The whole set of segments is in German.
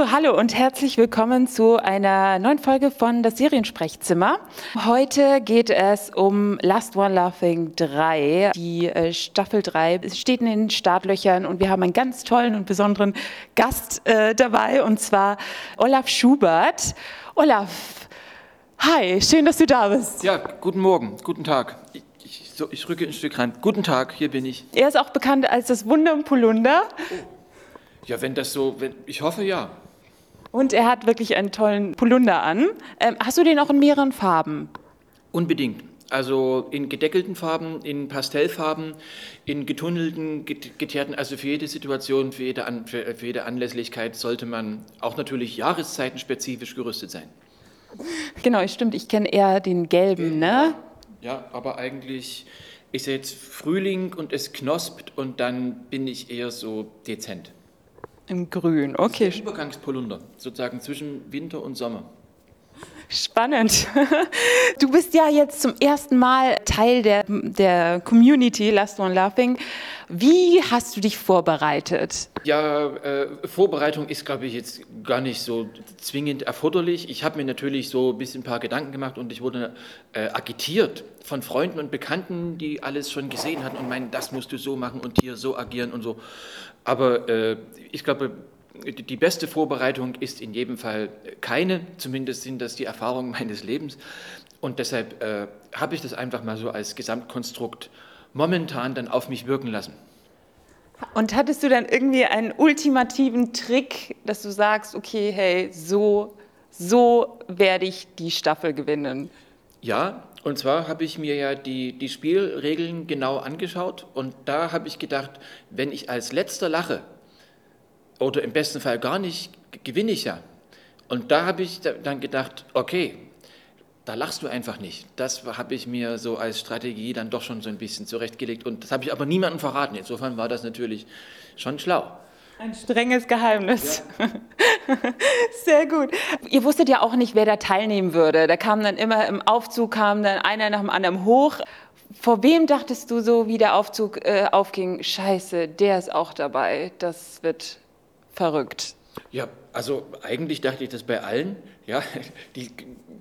So, hallo und herzlich willkommen zu einer neuen Folge von Das Seriensprechzimmer. Heute geht es um Last One Laughing 3. Die äh, Staffel 3 steht in den Startlöchern und wir haben einen ganz tollen und besonderen Gast äh, dabei und zwar Olaf Schubert. Olaf, hi, schön, dass du da bist. Ja, guten Morgen, guten Tag. Ich, so, ich rücke ein Stück rein. Guten Tag, hier bin ich. Er ist auch bekannt als das Wunder im Polunder. Ja, wenn das so, wenn, ich hoffe ja. Und er hat wirklich einen tollen Polunder an. Ähm, hast du den auch in mehreren Farben? Unbedingt. Also in gedeckelten Farben, in Pastellfarben, in getunnelten, get- geteerten, also für jede Situation, für jede, An für, für jede Anlässlichkeit sollte man auch natürlich jahreszeitenspezifisch gerüstet sein. Genau, stimmt. Ich kenne eher den gelben, ne? Ja, aber eigentlich ist jetzt Frühling und es knospt und dann bin ich eher so dezent. Im Grün. Okay, Übergangspolunder, sozusagen zwischen Winter und Sommer. spannend. Du bist ja jetzt zum ersten Mal Teil der, der Community Last One Laughing. Wie hast du dich vorbereitet? Ja, äh, Vorbereitung ist, glaube ich, jetzt gar nicht so zwingend erforderlich. Ich habe mir natürlich so ein bisschen ein paar Gedanken gemacht und ich wurde äh, agitiert von Freunden und Bekannten, die alles schon gesehen hatten und meinen, das musst du so machen und hier so agieren und so. Aber äh, ich glaube, die beste Vorbereitung ist in jedem Fall keine, zumindest sind das die Erfahrungen meines Lebens. Und deshalb äh, habe ich das einfach mal so als Gesamtkonstrukt momentan dann auf mich wirken lassen. Und hattest du dann irgendwie einen ultimativen Trick, dass du sagst, okay, hey, so, so werde ich die Staffel gewinnen? Ja, und zwar habe ich mir ja die, die Spielregeln genau angeschaut und da habe ich gedacht, wenn ich als letzter lache oder im besten Fall gar nicht, gewinne ich ja. Und da habe ich da- dann gedacht, okay, da lachst du einfach nicht. Das habe ich mir so als Strategie dann doch schon so ein bisschen zurechtgelegt und das habe ich aber niemandem verraten. Insofern war das natürlich schon schlau. Ein strenges Geheimnis. Sehr gut. Ihr wusstet ja auch nicht, wer da teilnehmen würde. Da kam dann immer im Aufzug, kam dann einer nach dem anderen hoch. Vor wem dachtest du so, wie der Aufzug äh, aufging? Scheiße, der ist auch dabei. Das wird verrückt. Ja, also eigentlich dachte ich das bei allen. Ja, die,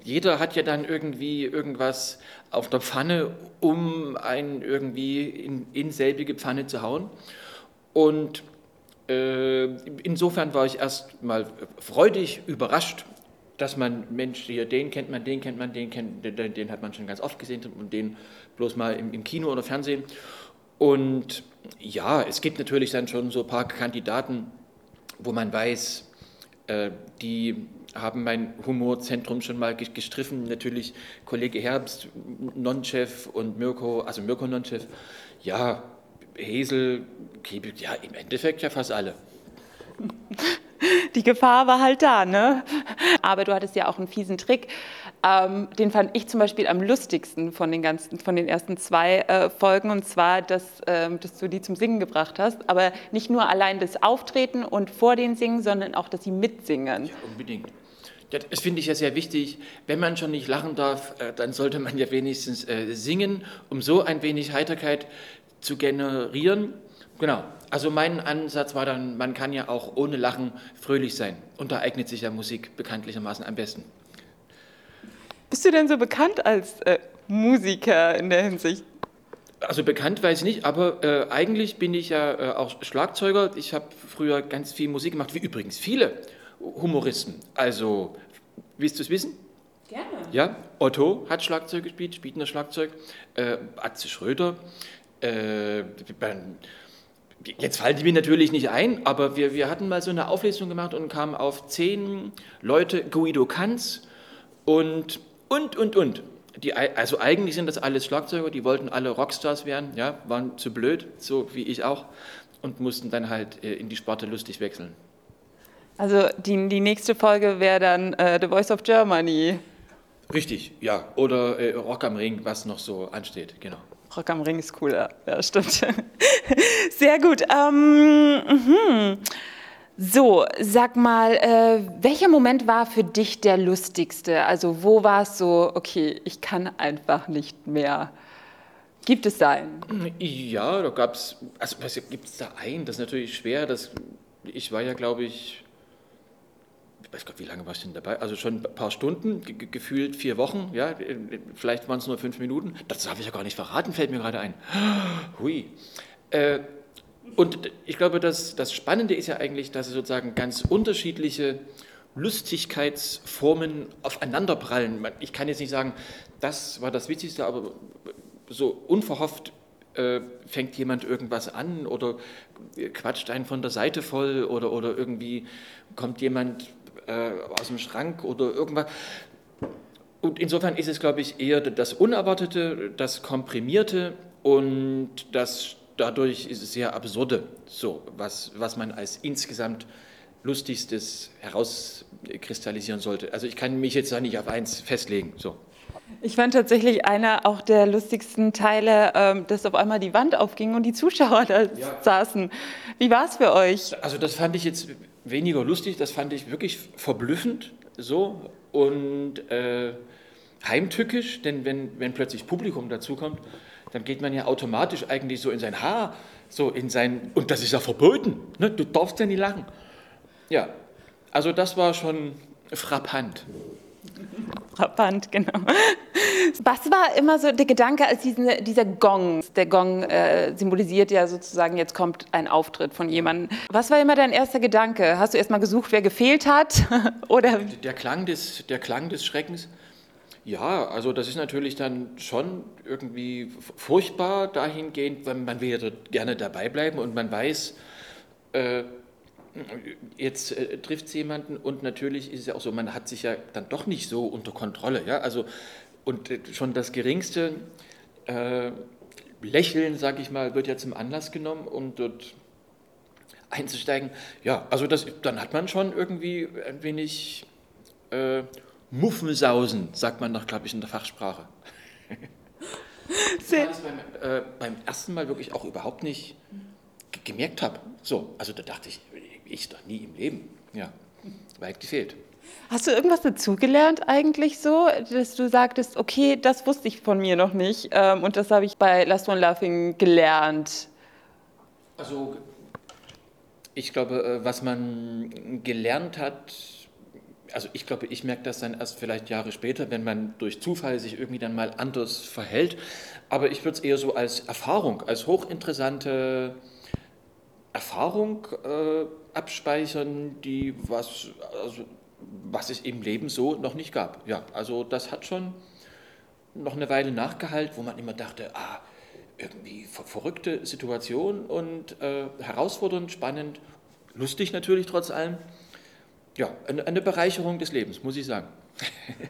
jeder hat ja dann irgendwie irgendwas auf der Pfanne, um einen irgendwie in, in selbige Pfanne zu hauen. Und äh, insofern war ich erst mal freudig überrascht, dass man, Mensch, hier, den kennt man, den kennt man, den kennt, den, den hat man schon ganz oft gesehen und den bloß mal im, im Kino oder Fernsehen. Und ja, es gibt natürlich dann schon so ein paar Kandidaten, wo man weiß, äh, die haben mein Humorzentrum schon mal ge- gestriffen. Natürlich Kollege Herbst, Nonchef und Mirko, also Mirko Nonchef. Ja, Hesel, ja, im Endeffekt ja fast alle. Die Gefahr war halt da, ne? Aber du hattest ja auch einen fiesen Trick. Ähm, den fand ich zum Beispiel am lustigsten von den ganzen, von den ersten zwei äh, Folgen, und zwar, dass, ähm, dass du die zum Singen gebracht hast. Aber nicht nur allein das Auftreten und vor den Singen, sondern auch, dass sie mitsingen. Ja, unbedingt. Das finde ich ja sehr wichtig. Wenn man schon nicht lachen darf, äh, dann sollte man ja wenigstens äh, singen, um so ein wenig Heiterkeit zu generieren. Genau. Also mein Ansatz war dann, man kann ja auch ohne Lachen fröhlich sein. Und da eignet sich ja Musik bekanntlichermaßen am besten. Bist du denn so bekannt als äh, Musiker in der Hinsicht? Also bekannt weiß ich nicht, aber äh, eigentlich bin ich ja äh, auch Schlagzeuger. Ich habe früher ganz viel Musik gemacht, wie übrigens viele Humoristen. Also, willst du es wissen? Gerne. Ja, Otto hat Schlagzeug gespielt, spielt nur Schlagzeug. Äh, Atze Schröder. Äh, jetzt fallen die mir natürlich nicht ein, aber wir, wir hatten mal so eine Auflistung gemacht und kamen auf zehn Leute, Guido Kanz und, und, und, und. Die, also eigentlich sind das alles Schlagzeuger, die wollten alle Rockstars werden, ja, waren zu blöd, so wie ich auch, und mussten dann halt äh, in die Sparte lustig wechseln. Also die, die nächste Folge wäre dann äh, The Voice of Germany. Richtig, ja. Oder äh, Rock am Ring, was noch so ansteht, genau. Rock am Ring ist cooler, ja, stimmt. Sehr gut. Ähm, mhm. So, sag mal, äh, welcher Moment war für dich der lustigste? Also wo war es so, okay, ich kann einfach nicht mehr? Gibt es da einen? Ja, da gab es, also gibt es da ein? Das ist natürlich schwer. Das, ich war ja, glaube ich, ich weiß gar nicht, wie lange war ich denn dabei? Also schon ein paar Stunden, ge gefühlt vier Wochen, ja, vielleicht waren es nur fünf Minuten. Das darf ich ja gar nicht verraten, fällt mir gerade ein. Hui. Äh, und ich glaube, dass das Spannende ist ja eigentlich, dass sozusagen ganz unterschiedliche Lustigkeitsformen aufeinanderprallen. Ich kann jetzt nicht sagen, das war das Witzigste, aber so unverhofft äh, fängt jemand irgendwas an oder quatscht einen von der Seite voll oder, oder irgendwie kommt jemand äh, aus dem Schrank oder irgendwas. Und insofern ist es, glaube ich, eher das Unerwartete, das Komprimierte und das dadurch ist es sehr absurde, so, was, was man als insgesamt Lustigstes herauskristallisieren sollte. Also ich kann mich jetzt da nicht auf eins festlegen. So. Ich fand tatsächlich einer auch der lustigsten Teile, ähm, dass auf einmal die Wand aufging und die Zuschauer da ja. saßen. Wie war es für euch? Also das fand ich jetzt weniger lustig, das fand ich wirklich verblüffend so und äh, heimtückisch, denn wenn, wenn plötzlich Publikum dazukommt, dann geht man ja automatisch eigentlich so in sein Haar, so in sein, und das ist ja verboten, ne? du darfst ja nie lachen. Ja, also das war schon frappant. Frappant, genau. Was war immer so der Gedanke, als diesen, dieser Gong, der Gong äh, symbolisiert ja sozusagen, jetzt kommt ein Auftritt von jemandem. Was war immer dein erster Gedanke? Hast du erst mal gesucht, wer gefehlt hat? Oder? Der, Klang des, der Klang des Schreckens. Ja, also das ist natürlich dann schon irgendwie furchtbar dahingehend, weil man will gerne dabei bleiben und man weiß, äh, jetzt äh, trifft es jemanden und natürlich ist es ja auch so, man hat sich ja dann doch nicht so unter Kontrolle. Ja? Also, und äh, schon das geringste äh, Lächeln, sage ich mal, wird ja zum Anlass genommen, um dort einzusteigen. Ja, also das, dann hat man schon irgendwie ein wenig äh, Muffensausen, sagt man noch, glaube ich, in der Fachsprache. Sehr. Das beim, äh, beim ersten Mal wirklich auch überhaupt nicht gemerkt habe. So, also da dachte ich, ich doch nie im Leben. Ja, weit gefehlt. Hast du irgendwas dazugelernt eigentlich so, dass du sagtest, okay, das wusste ich von mir noch nicht ähm, und das habe ich bei Last One Laughing gelernt? Also ich glaube, äh, was man gelernt hat, also ich glaube, ich merke das dann erst vielleicht Jahre später, wenn man durch Zufall sich irgendwie dann mal anders verhält. Aber ich würde es eher so als Erfahrung, als hochinteressante Erfahrung äh, abspeichern, die was, also, was es im Leben so noch nicht gab. Ja, also das hat schon noch eine Weile nachgehalten, wo man immer dachte, ah, irgendwie ver verrückte Situation und äh, herausfordernd, spannend, lustig natürlich trotz allem. Ja, eine, Bereicherung des Lebens, muss ich sagen.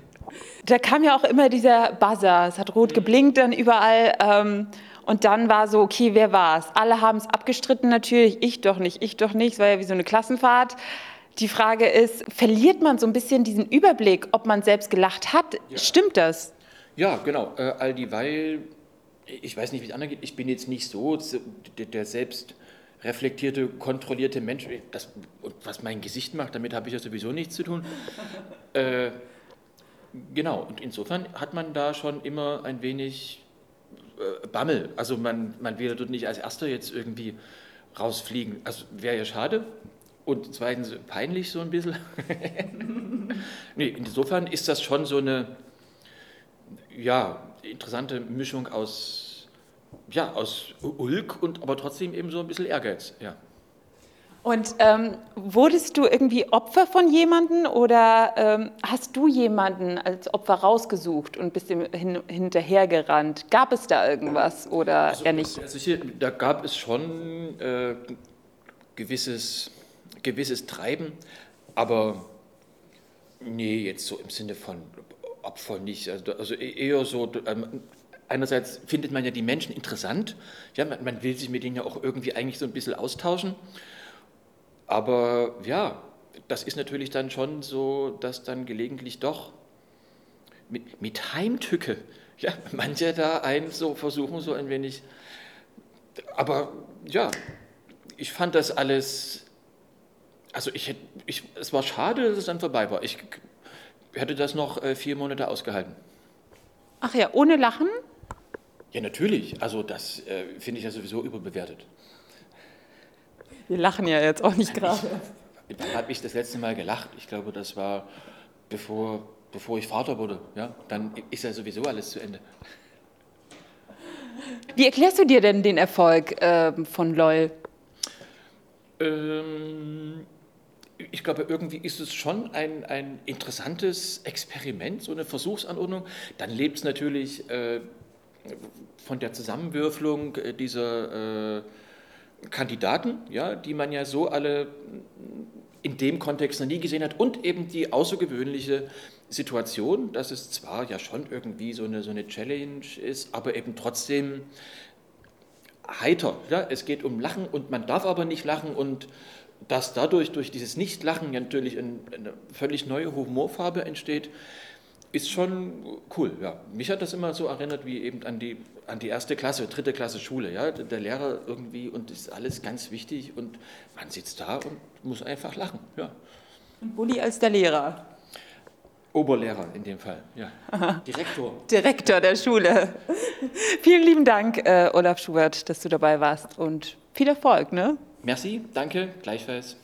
Da kam ja auch immer dieser Buzzer, es hat rot geblinkt dann überall. Ähm, und dann war so, okay, wer war es? Alle haben es abgestritten natürlich, ich doch nicht, ich doch nicht. Es war ja wie so eine Klassenfahrt. Die Frage ist, verliert man so ein bisschen diesen Überblick, ob man selbst gelacht hat? Ja. Stimmt das? Ja, genau. Äh, all dieweil, ich weiß nicht, wie es anderen geht, ich bin jetzt nicht so der, der selbst reflektierte, kontrollierte Mensch. Das, was mein Gesicht macht, damit habe ich ja sowieso nichts zu tun. äh, genau, und insofern hat man da schon immer ein wenig äh, Bammel. Also man, man will dort nicht als Erster jetzt irgendwie rausfliegen. Also wäre ja schade. Und zweitens peinlich so ein bisschen. nee, insofern ist das schon so eine ja, interessante Mischung aus, ja, aus Ulk und aber trotzdem eben so ein bisschen Ehrgeiz. Ja. Und ähm, wurdest du irgendwie Opfer von jemandem oder ähm, hast du jemanden als Opfer rausgesucht und bist ihm hin, hinterhergerannt? Gab es da irgendwas oder also, eher nicht? Also da gab es schon äh, gewisses, gewisses Treiben, aber nee, jetzt so im Sinne von Opfer nicht. Also, also e-, eher so, ähm, einerseits findet man ja die Menschen interessant, ja, man, man will sich mit denen ja auch irgendwie eigentlich so ein bisschen austauschen. Aber ja, das ist natürlich dann schon so, dass dann gelegentlich doch mit, mit Heimtücke, ja, manche da ein so versuchen, so ein wenig. Aber ja, ich fand das alles, also ich, ich, es war schade, dass es dann vorbei war. Ich hätte das noch äh, vier Monate ausgehalten. Ach ja, ohne Lachen? Ja, natürlich. Also das äh, finde ich ja sowieso überbewertet. Wir lachen ja jetzt auch nicht gerade. Wann habe ich das letzte Mal gelacht? Ich glaube, das war bevor, bevor ich Vater wurde. Ja? Dann ist ja sowieso alles zu Ende. Wie erklärst du dir denn den Erfolg äh, von LOL? Ähm, ich glaube, irgendwie ist es schon ein, ein interessantes Experiment, so eine Versuchsanordnung. Dann lebt es natürlich äh, von der Zusammenwürfelung äh, dieser äh, Kandidaten, ja, die man ja so alle in dem Kontext noch nie gesehen hat und eben die außergewöhnliche Situation, dass es zwar ja schon irgendwie so eine, so eine Challenge ist, aber eben trotzdem heiter. Ja? Es geht um Lachen und man darf aber nicht lachen und dass dadurch durch dieses Nichtlachen natürlich eine völlig neue Humorfarbe entsteht, ist schon cool. Ja. Mich hat das immer so erinnert wie eben an die, an die erste Klasse, dritte Klasse Schule. Ja. Der Lehrer irgendwie und ist alles ganz wichtig und man sitzt da und muss einfach lachen. Ja. Und Bulli als der Lehrer. Oberlehrer in dem Fall, ja. Aha. Direktor. Direktor der Schule. Vielen lieben Dank, äh, Olaf Schubert, dass du dabei warst und viel Erfolg. Ne? Merci, danke, gleichfalls.